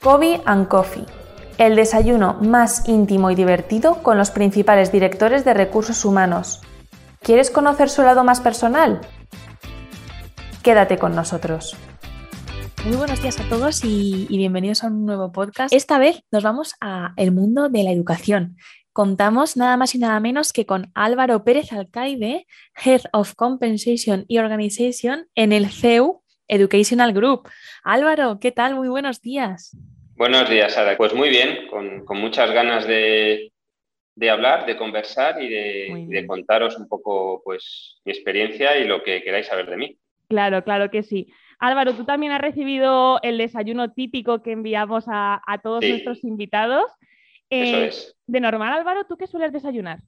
Kobe and Coffee, el desayuno más íntimo y divertido con los principales directores de recursos humanos. ¿Quieres conocer su lado más personal? Quédate con nosotros. Muy buenos días a todos y, bienvenidos a un nuevo podcast. Esta vez nos vamos a el mundo de la educación. Contamos nada más y nada menos que con Álvaro Pérez Alcaide, Head of Compensation y Organization en el CEU Educational Group. Álvaro, ¿qué tal? Muy buenos días. Buenos días, Sara. Pues muy bien, con, muchas ganas de, hablar, de conversar y de, contaros un poco pues, mi experiencia y lo que queráis saber de mí. Claro, claro que sí. Álvaro, tú también has recibido el desayuno típico que enviamos a, todos nuestros invitados. Eso eh, es. De normal, Álvaro, ¿tú qué sueles desayunar?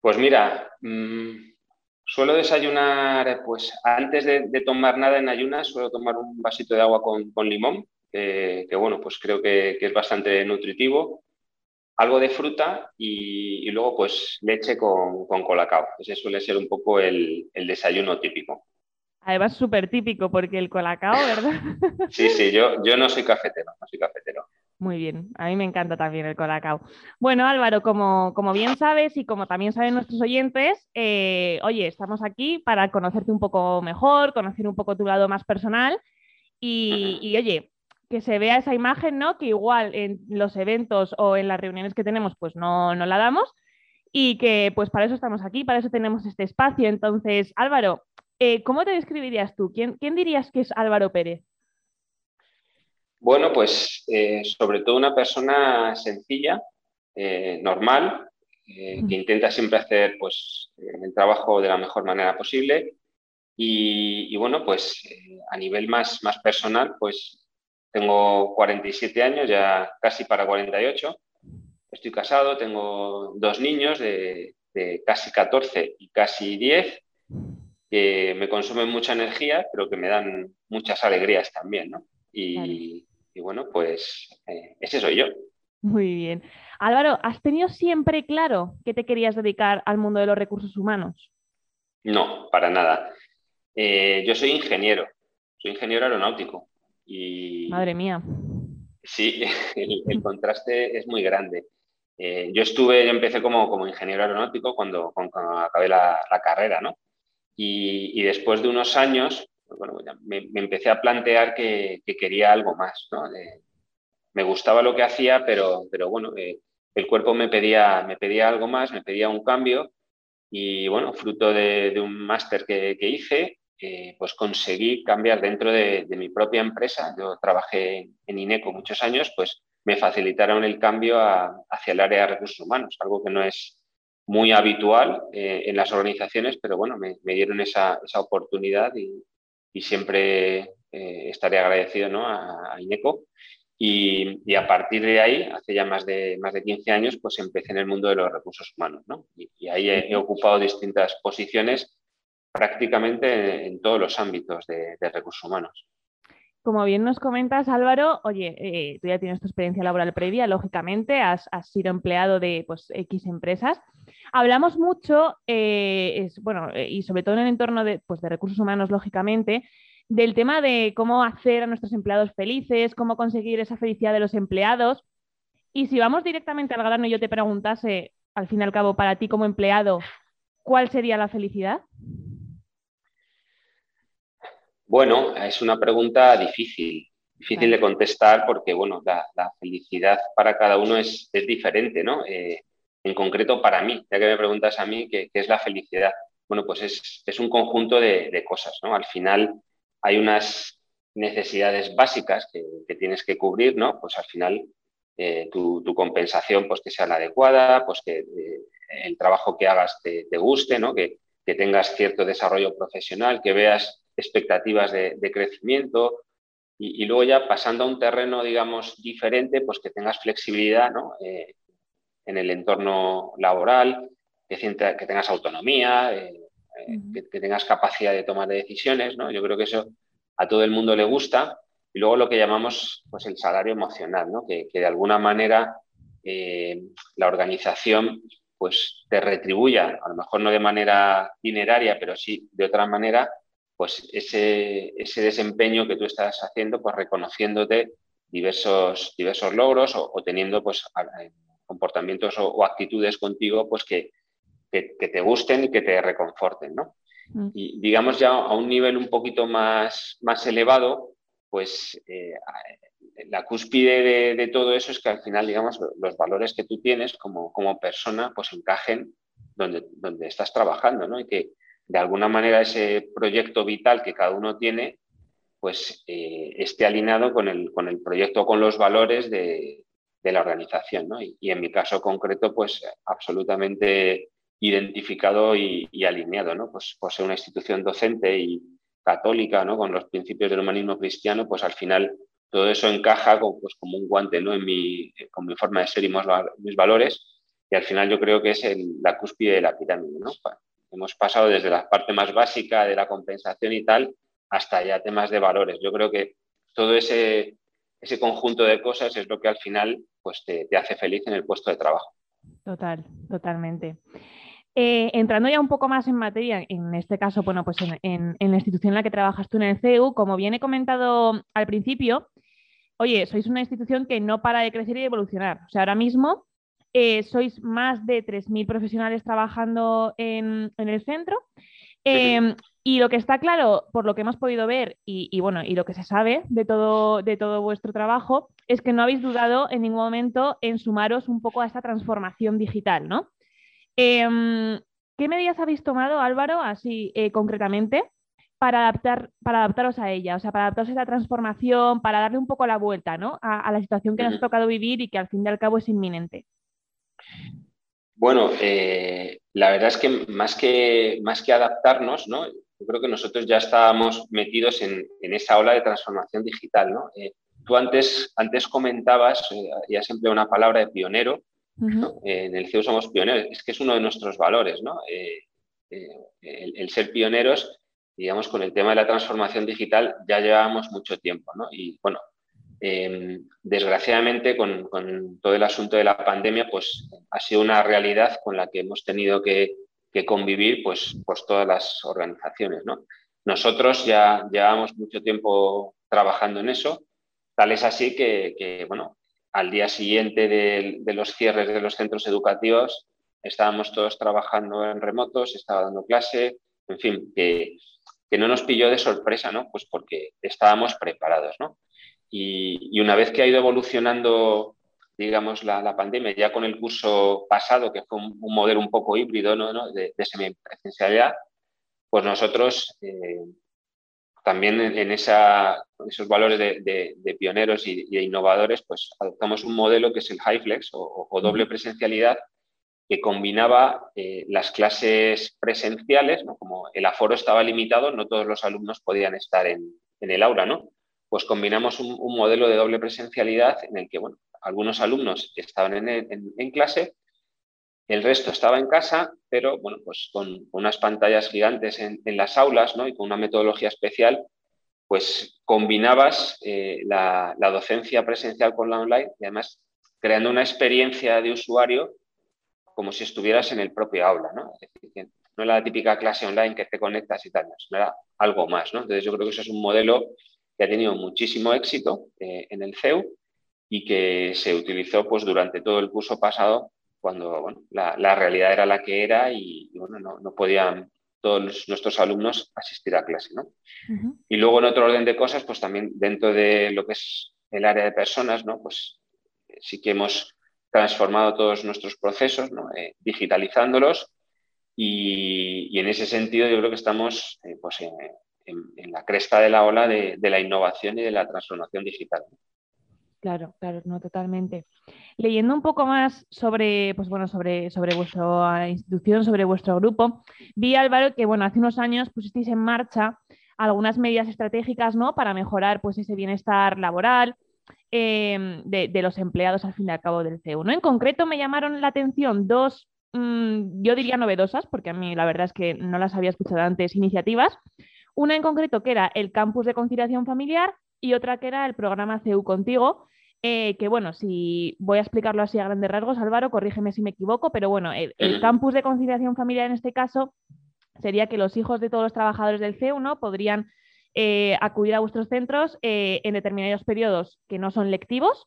Pues mira, mm, Suelo desayunar, pues antes de, tomar nada en ayunas, suelo tomar un vasito de agua con, limón, que, bueno, pues creo que, es bastante nutritivo. Algo de fruta y, luego pues leche con, con, colacao. Ese suele ser un poco el, el desayuno típico. Además, súper típico, porque el colacao, ¿verdad? sí, sí, yo, yo no soy cafetero, no soy cafetero. Muy bien, a mí me encanta también el colacao. Bueno, Álvaro, como, como bien sabes y como también saben nuestros oyentes, eh, oye, estamos aquí para conocerte un poco mejor, conocer un poco tu lado más personal y, oye, que se vea esa imagen, ¿no? Que igual en los eventos o en las reuniones que tenemos, pues no, no la damos y que pues para eso estamos aquí, para eso tenemos este espacio. Entonces, Álvaro, eh, ¿cómo te describirías tú? ¿Quién, ¿Quién dirías que es Álvaro Pérez? Bueno, pues eh, sobre todo una persona sencilla, eh, normal, eh, que intenta siempre hacer pues, el trabajo de la mejor manera posible. Y, bueno, pues a nivel más, más personal, pues tengo 47 años, ya casi para 48. Estoy casado, tengo dos niños de, casi 14 y casi 10 que me consumen mucha energía, pero que me dan muchas alegrías también, ¿no? Y, y bueno, pues eh, ese soy yo. Muy bien. Álvaro, ¿has tenido siempre claro que te querías dedicar al mundo de los recursos humanos? No, para nada. Eh, yo soy ingeniero, soy ingeniero aeronáutico. Y... Madre mía. Sí, el, contraste es muy grande. Eh, yo estuve, yo empecé como, como ingeniero aeronáutico cuando, acabé la, carrera, ¿no? Y, y, después de unos años, bueno, me, empecé a plantear que, quería algo más. ¿no? me gustaba lo que hacía, pero, pero bueno, eh, el cuerpo me pedía, me pedía algo más, me pedía un cambio y bueno, fruto de, un máster que, hice, eh, pues conseguí cambiar dentro de, mi propia empresa. Yo trabajé en INECO muchos años, pues me facilitaron el cambio hacia el área de recursos humanos, algo que no es muy habitual eh, en las organizaciones, pero bueno, me, dieron esa, esa oportunidad y, y siempre eh, estaré agradecido ¿no? a, INECO. Y, a partir de ahí, hace ya más de, más de 15 años, pues empecé en el mundo de los recursos humanos. ¿no? Y, ahí he, ocupado distintas posiciones prácticamente en, todos los ámbitos de, recursos humanos. Como bien nos comentas, Álvaro, oye, eh, tú ya tienes tu experiencia laboral previa, lógicamente, has, sido empleado de pues, X empresas. Hablamos mucho, eh, bueno, eh, y sobre todo en el entorno de, pues, de recursos humanos, lógicamente, del tema de cómo hacer a nuestros empleados felices, cómo conseguir esa felicidad de los empleados. Y si vamos directamente al grano y yo te preguntase, al fin y al cabo, para ti como empleado, ¿cuál sería la felicidad? Bueno, es una pregunta difícil, difícil de contestar porque, bueno, la, felicidad para cada uno es, diferente, ¿no? Eh, en concreto para mí, ya que me preguntas a mí qué, es la felicidad. Bueno, pues es, un conjunto de, cosas, ¿no? Al final hay unas necesidades básicas que, tienes que cubrir, ¿no? Pues al final eh, tu, compensación, pues que sea la adecuada, pues que eh, el trabajo que hagas te, guste, ¿no? Que, tengas cierto desarrollo profesional, que veas expectativas de, crecimiento, y, luego ya pasando a un terreno, digamos, diferente, pues que tengas flexibilidad ¿no? Eh, en el entorno laboral, que, que tengas autonomía, eh, eh, que, tengas capacidad de tomar decisiones, ¿no? Yo creo que eso a todo el mundo le gusta. Y luego lo que llamamos pues, el salario emocional, ¿no? que, de alguna manera eh, la organización pues, te retribuya, a lo mejor no de manera dineraria, pero sí de otra manera, pues ese, ese desempeño que tú estás haciendo, pues reconociéndote diversos, diversos logros o, teniendo pues, comportamientos o, actitudes contigo pues, que, que, te gusten y que te reconforten. ¿no? Mm. Y digamos ya a un nivel un poquito más, más elevado, pues eh, la cúspide de, todo eso es que al final, digamos, los valores que tú tienes como, como persona, pues encajen donde, donde estás trabajando, ¿no? Y que de alguna manera ese proyecto vital que cada uno tiene, pues eh, esté alineado con el, con el proyecto, con los valores de, de la organización, ¿no? Y, en mi caso concreto, pues absolutamente identificado y, alineado, ¿no? Pues por ser una institución docente y católica, ¿no? Con los principios del humanismo cristiano, pues al final todo eso encaja pues, como un guante ¿no? en mi, con mi forma de ser y mis valores. Y al final yo creo que es la cúspide de la pirámide. ¿no? Hemos pasado desde la parte más básica de la compensación y tal hasta ya temas de valores. Yo creo que todo ese, ese conjunto de cosas es lo que al final pues, te, te hace feliz en el puesto de trabajo. Total, totalmente. Eh, entrando ya un poco más en materia, en este caso, bueno, pues en, la institución en la que trabajas tú en el CEU, como bien he comentado al principio, oye, sois una institución que no para de crecer y de evolucionar. O sea, ahora mismo eh, sois más de 3.000 profesionales trabajando en, el centro. Em, y lo que está claro, por lo que hemos podido ver y, bueno, y lo que se sabe de todo, de todo vuestro trabajo, es que no habéis dudado en ningún momento en sumaros un poco a esta transformación digital, ¿no? Em, ¿Qué medidas habéis tomado, Álvaro, así eh, concretamente, para, adaptar, para adaptaros a ella? O sea, para adaptarse a esa transformación, para darle un poco la vuelta ¿no? a, la situación que nos ha tocado vivir y que al fin y al cabo es inminente. Bueno, eh, la verdad es que más que, más que adaptarnos, ¿no? yo creo que nosotros ya estábamos metidos en, esa ola de transformación digital. ¿no? Eh, tú antes, antes comentabas, ya siempre una palabra de pionero, en el CEU somos pioneros, es que es uno de nuestros valores, ¿no? Eh, eh, el, ser pioneros, digamos, con el tema de la transformación digital ya llevábamos mucho tiempo, ¿no? Y bueno, em, desgraciadamente con, todo el asunto de la pandemia, pues ha sido una realidad con la que hemos tenido que, convivir, pues, pues todas las organizaciones, ¿no? Nosotros ya llevamos mucho tiempo trabajando en eso, tal es así que, que bueno, al día siguiente de, los cierres de los centros educativos estábamos todos trabajando en remotos, estaba dando clase, en fin, que, no nos pilló de sorpresa, ¿no? Pues porque estábamos preparados, ¿no? Y, una vez que ha ido evolucionando, digamos, la, pandemia, ya con el curso pasado, que fue un, modelo un poco híbrido, ¿no? De, de semipresencialidad, pues nosotros eh, también en, esos valores de, pioneros y, de innovadores, pues adoptamos un modelo que es el HighFlex o, o doble presencialidad, que combinaba eh, las clases presenciales, como el aforo estaba limitado, no todos los alumnos podían estar en, el aula, ¿no? Pues combinamos un, modelo de doble presencialidad en el que, bueno, algunos alumnos estaban en clase el resto estaba en casa, pero bueno, pues con, unas pantallas gigantes en, las aulas ¿no? y con una metodología especial, pues combinabas eh, la, docencia presencial con la online y además creando una experiencia de usuario como si estuvieras en el propio aula. ¿no? Es decir, no era la típica clase online que te conectas y tal, no, era algo más. ¿no? Entonces yo creo que eso es un modelo que ha tenido muchísimo éxito eh, en el CEU y que se utilizó pues, durante todo el curso pasado cuando la, realidad era la que era y, bueno, no, podían todos nuestros alumnos asistir a clase. ¿no? Y luego en otro orden de cosas, pues también dentro de lo que es el área de personas, ¿no? pues sí que hemos transformado todos nuestros procesos, eh, digitalizándolos y, en ese sentido yo creo que estamos eh, pues, en, la cresta de la ola de, de, la innovación y de la transformación digital. Claro, claro, no, totalmente. Leyendo un poco más sobre, pues bueno, sobre, sobre vuestra institución, sobre vuestro grupo, vi, Álvaro, que bueno, hace unos años pusisteis en marcha algunas medidas estratégicas ¿no? para mejorar pues, ese bienestar laboral em, de, los empleados al fin y al cabo del CEU. ¿no? En concreto me llamaron la atención dos, mm, yo diría novedosas, porque a mí la verdad es que no las había escuchado antes, iniciativas. Una en concreto que era el campus de conciliación familiar y otra que era el programa CEU Contigo, eh, que bueno, si voy a explicarlo así a grandes rasgos, Álvaro, corrígeme si me equivoco, pero bueno, el, campus de conciliación familiar en este caso sería que los hijos de todos los trabajadores del CEU ¿no? podrían eh, acudir a vuestros centros eh, en determinados periodos que no son lectivos.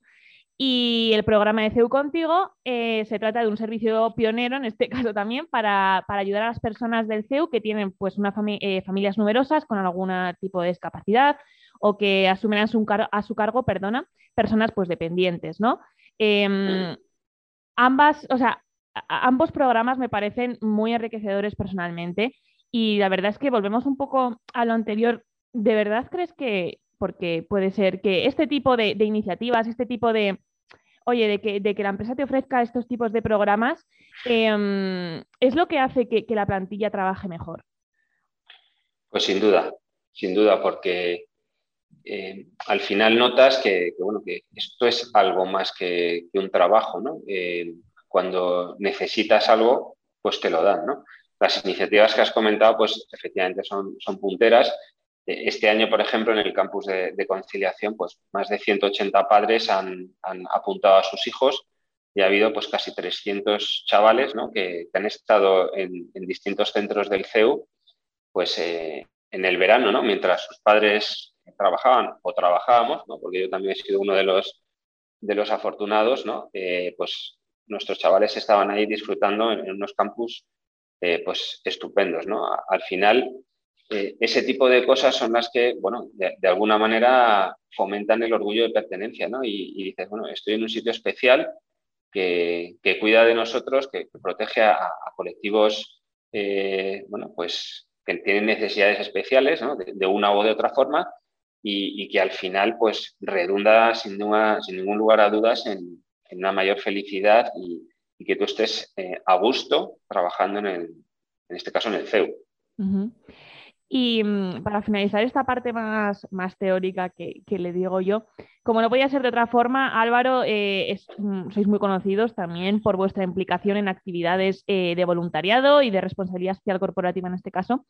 Y el programa de CEU Contigo se trata de un servicio pionero, en este caso también, para, ayudar a las personas del CEU que tienen pues, una familias numerosas con algún tipo de discapacidad o que asumen a su, a su cargo perdona, personas pues, dependientes. ¿no? Em, ambas, o sea, ambos programas me parecen muy enriquecedores personalmente y la verdad es que volvemos un poco a lo anterior. ¿De verdad crees que, porque puede ser que este tipo de, iniciativas, este tipo de, oye, de que, la empresa te ofrezca estos tipos de programas, em, es lo que hace que, la plantilla trabaje mejor? Pues sin duda, sin duda, porque eh, al final notas que, bueno, que esto es algo más que, un trabajo, ¿no? Eh, cuando necesitas algo, pues te lo dan, ¿no? Las iniciativas que has comentado, pues efectivamente son punteras. Eh, este año, por ejemplo, en el campus de, conciliación, pues más de 180 padres han, apuntado a sus hijos y ha habido pues casi 300 chavales ¿no? que, han estado en, distintos centros del CEU, pues en el verano, ¿no? mientras sus padres trabajaban o trabajábamos, ¿no? porque yo también he sido uno de los, de los afortunados, ¿no? pues nuestros chavales estaban ahí disfrutando en, unos campus eh, pues estupendos, ¿no? Al final, eh, ese tipo de cosas son las que, bueno, de, alguna manera fomentan el orgullo de pertenencia, ¿no? Y, dices, bueno, estoy en un sitio especial que, cuida de nosotros, que, protege a, colectivos, eh, bueno, pues que tienen necesidades especiales, ¿no? de, una u de otra forma, y, que al final, pues, redunda sin, sin ningún lugar a dudas en, una mayor felicidad y, que tú estés eh, a gusto trabajando en, el, en este caso en el CEU. Y mm, para finalizar esta parte más, más teórica que, le digo yo, como no podía ser de otra forma, Álvaro, eh, mm, sois muy conocidos también por vuestra implicación en actividades eh, de voluntariado y de responsabilidad social corporativa en este caso.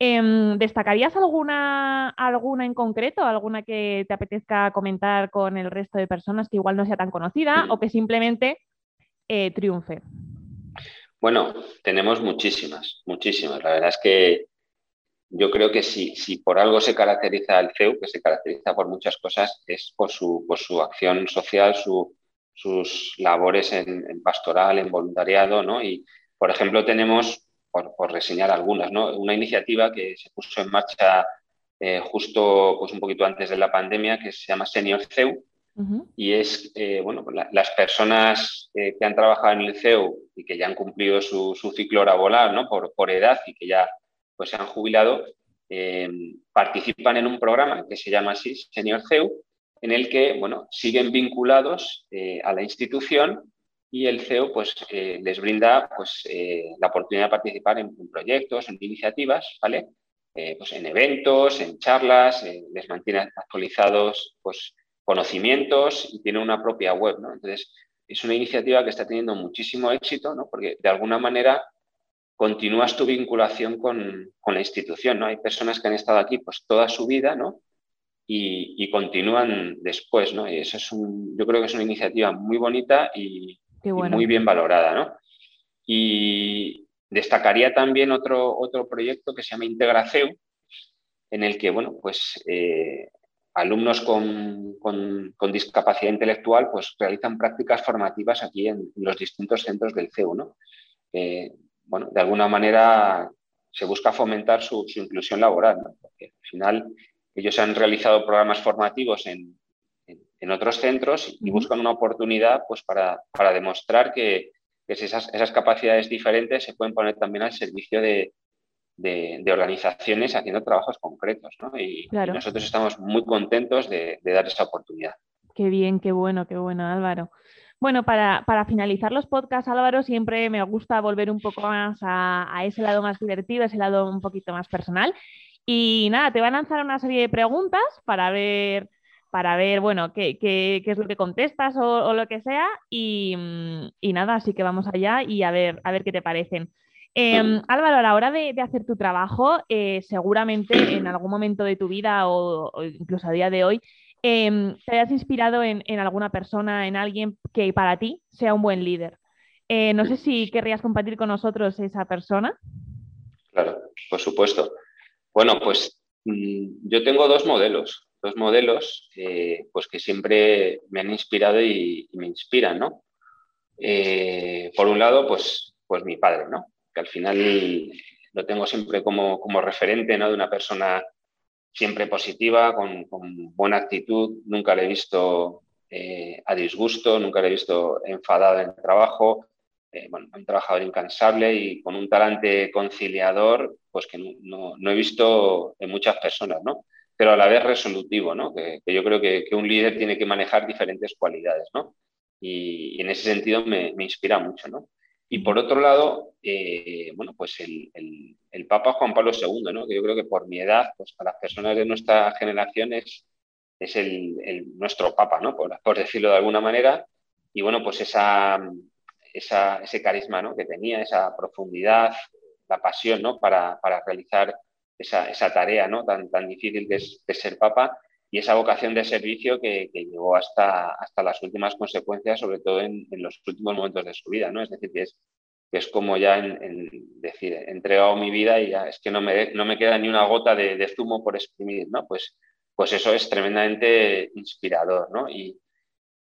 Em, ¿Destacarías alguna, alguna en concreto, alguna que te apetezca comentar con el resto de personas que igual no sea tan conocida o que simplemente eh, triunfe? Bueno, tenemos muchísimas, muchísimas. La verdad es que yo creo que si, si por algo se caracteriza el CEU, que se caracteriza por muchas cosas, es por su, por su acción social, sus labores en, en, pastoral, en voluntariado, ¿no? Y, por ejemplo, tenemos por, reseñar algunas, ¿no? Una iniciativa que se puso en marcha eh, justo pues, un poquito antes de la pandemia que se llama Senior CEU y es, eh, bueno, las personas eh, que han trabajado en el CEU y que ya han cumplido su, ciclo laboral, ¿no? Por, por, edad y que ya pues, se han jubilado, participan en un programa que se llama así, Senior CEU, en el que, bueno, siguen vinculados a la institución y el CEO pues, eh, les brinda pues, eh, la oportunidad de participar en, proyectos, en iniciativas, ¿vale? Eh, pues en eventos, en charlas, les mantiene actualizados pues, conocimientos y tiene una propia web. ¿no? Entonces, es una iniciativa que está teniendo muchísimo éxito ¿no? porque de alguna manera continúas tu vinculación con, con, la institución. ¿no? Hay personas que han estado aquí pues, toda su vida ¿no? y, y continúan después. ¿no? Y eso es un, yo creo que es una iniciativa muy bonita y, muy bien valorada, ¿no? Y destacaría también otro, otro proyecto que se llama IntegraCEU, en el que, bueno, pues eh, alumnos con, discapacidad intelectual pues realizan prácticas formativas aquí en, los distintos centros del CEU, ¿no? Eh, bueno, de alguna manera se busca fomentar su, inclusión laboral, ¿no? Porque al final ellos han realizado programas formativos en, en otros centros y buscan una oportunidad pues, para, demostrar que, esas, esas, capacidades diferentes se pueden poner también al servicio de, organizaciones haciendo trabajos concretos. Y, nosotros estamos muy contentos de, dar esa oportunidad. Qué bien, qué bueno, qué bueno, Álvaro. Bueno, para, finalizar los podcasts, Álvaro, siempre me gusta volver un poco más a, a, ese lado más divertido, ese lado un poquito más personal. Y nada, te voy a lanzar una serie de preguntas para ver para ver, bueno, qué, qué, qué es lo que contestas o, lo que sea. Mm, y, nada, así que vamos allá y a ver, a ver qué te parecen. Em, Álvaro, a la hora de, hacer tu trabajo, eh, seguramente en algún momento de tu vida o, incluso a día de hoy, em, te hayas inspirado en, alguna persona, en alguien que para ti sea un buen líder. Eh, no sé si querrías compartir con nosotros esa persona. Claro, por supuesto. Bueno, pues Mm, yo tengo dos modelos, dos modelos eh, pues que siempre me han inspirado y, me inspiran, ¿no? Eh, por un lado, pues, pues mi padre, ¿no? Que al final lo tengo siempre como, como referente, ¿no? De una persona siempre positiva, con, buena actitud, nunca le he visto eh, a disgusto, nunca le he visto enfadado en el trabajo, eh, bueno, un trabajador incansable y con un talante conciliador, pues que no, he visto en muchas personas, ¿no? Pero a la vez resolutivo, ¿no? Que, yo creo que, un líder tiene que manejar diferentes cualidades, ¿no? Y, en ese sentido me, me inspira mucho, ¿no? Y por otro lado, eh, bueno, pues el, el, Papa Juan Pablo II, ¿no? que yo creo que por mi edad, pues para las personas de nuestra generación es, es el, nuestro Papa, ¿no? Por, por, decirlo de alguna manera. Y bueno, pues esa, esa, ese carisma ¿no? que tenía, esa profundidad, la pasión ¿no? para, para realizar esa, esa, tarea ¿no? tan, tan difícil es, ser Papa y esa vocación de servicio que, que, llegó hasta, hasta las últimas consecuencias, sobre todo en, en, los últimos momentos de su vida, ¿no? Es decir, que es, que es como ya en, decir, he entregado mi vida y ya es que no me, no me queda ni una gota de, de, zumo por exprimir, ¿no? Pues, pues eso es tremendamente inspirador, ¿no? Y,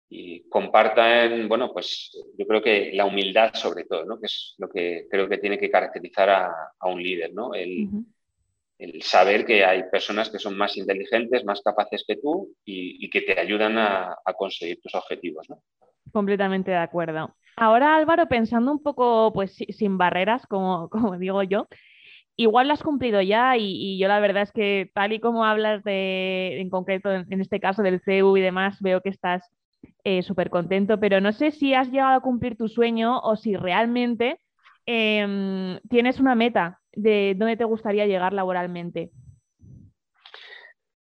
y compartan, bueno, pues yo creo que la humildad sobre todo, ¿no? Que es lo que creo que tiene que caracterizar a, a un líder, ¿no? El, el saber que hay personas que son más inteligentes, más capaces que tú y, que te ayudan a, conseguir tus objetivos. ¿no? Completamente de acuerdo. Ahora, Álvaro, pensando un poco pues sin barreras, como, como digo yo, igual lo has cumplido ya y, yo la verdad es que tal y como hablas de, en concreto, en, este caso del CEU y demás, veo que estás eh, súper contento, pero no sé si has llegado a cumplir tu sueño o si realmente em, tienes una meta de dónde te gustaría llegar laboralmente?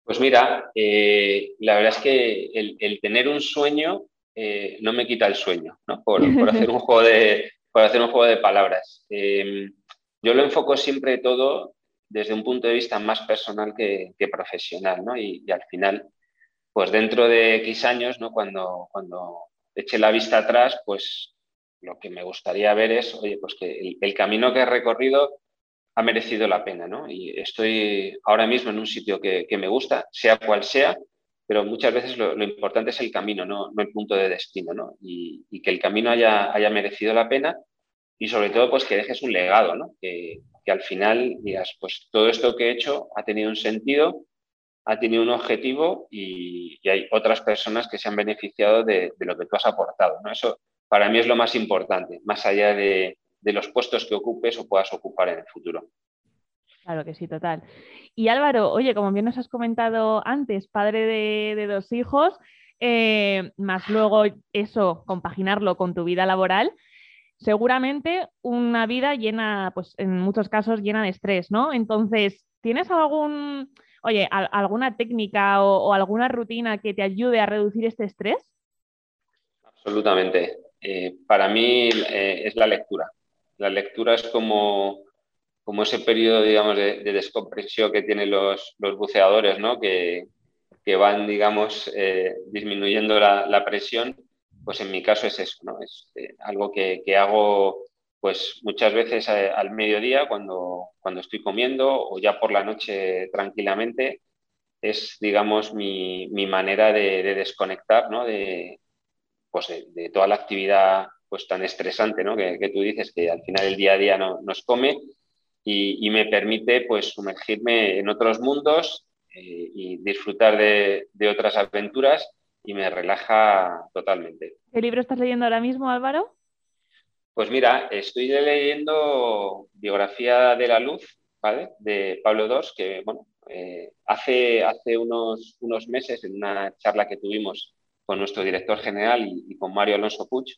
Pues mira, eh, la verdad es que el, tener un sueño eh, no me quita el sueño, ¿no? por, hacer, un juego de, hacer un juego de palabras. Em, yo lo enfoco siempre todo desde un punto de vista más personal que, profesional, ¿no? Y, al final, pues dentro de X años, ¿no? Cuando, cuando eche la vista atrás, pues lo que me gustaría ver es, oye, pues que el, camino que he recorrido ha merecido la pena, ¿no? Y estoy ahora mismo en un sitio que, me gusta, sea cual sea, pero muchas veces lo, importante es el camino, no, el punto de destino, ¿no? Y, que el camino haya, haya, merecido la pena y sobre todo pues que dejes un legado, ¿no? Que, al final digas, pues todo esto que he hecho ha tenido un sentido, ha tenido un objetivo y, hay otras personas que se han beneficiado de, de, lo que tú has aportado, ¿no? Eso para mí es lo más importante, más allá de, de los puestos que ocupes o puedas ocupar en el futuro. Claro que sí, total. Y Álvaro, oye, como bien nos has comentado antes, padre de, dos hijos, eh, más luego eso, compaginarlo con tu vida laboral, seguramente una vida llena, pues en muchos casos llena de estrés, ¿no? Entonces, ¿tienes algún, oye, alguna técnica o, alguna rutina que te ayude a reducir este estrés? Absolutamente. Eh, para mí eh, es la lectura. La lectura es como, como ese periodo, digamos, de, descompresión que tienen los, los buceadores, ¿no? Que, que van, digamos, eh, disminuyendo la, la, presión, pues en mi caso es eso, ¿no? Es algo que, que, hago pues muchas veces al mediodía cuando, cuando estoy comiendo o ya por la noche tranquilamente. Es, digamos, mi, mi manera de, de, desconectar, ¿no? De, pues de, de, toda la actividad pues tan estresante, ¿no? Que, tú dices que al final el día a día no, nos come y, me permite pues sumergirme en otros mundos eh, y disfrutar de, otras aventuras y me relaja totalmente. ¿Qué libro estás leyendo ahora mismo, Álvaro? Pues mira, estoy leyendo Biografía de la Luz, ¿vale? De Pablo II, que bueno, eh, hace, hace unos, unos meses en una charla que tuvimos con nuestro director general y, y con Mario Alonso Puig,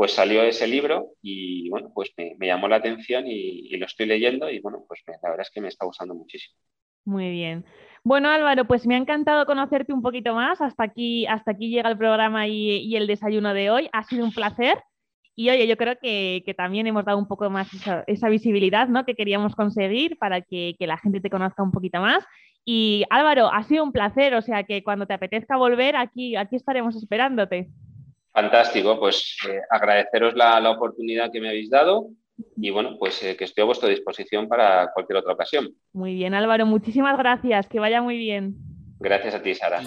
pues salió ese libro y bueno, pues me, llamó la atención y, lo estoy leyendo y bueno, pues la verdad es que me está gustando muchísimo. Muy bien. Bueno, Álvaro, pues me ha encantado conocerte un poquito más. Hasta aquí, hasta aquí llega el programa y, el desayuno de hoy. Ha sido un placer. Y oye, yo creo que, también hemos dado un poco más esa, visibilidad ¿no? que queríamos conseguir para que, que, la gente te conozca un poquito más. Y Álvaro, ha sido un placer, o sea que cuando te apetezca volver, aquí, aquí estaremos esperándote. Fantástico, pues eh, agradeceros la, oportunidad que me habéis dado y bueno, pues eh, que estoy a vuestra disposición para cualquier otra ocasión. Muy bien, Álvaro, muchísimas gracias, que vaya muy bien. Gracias a ti, Sara.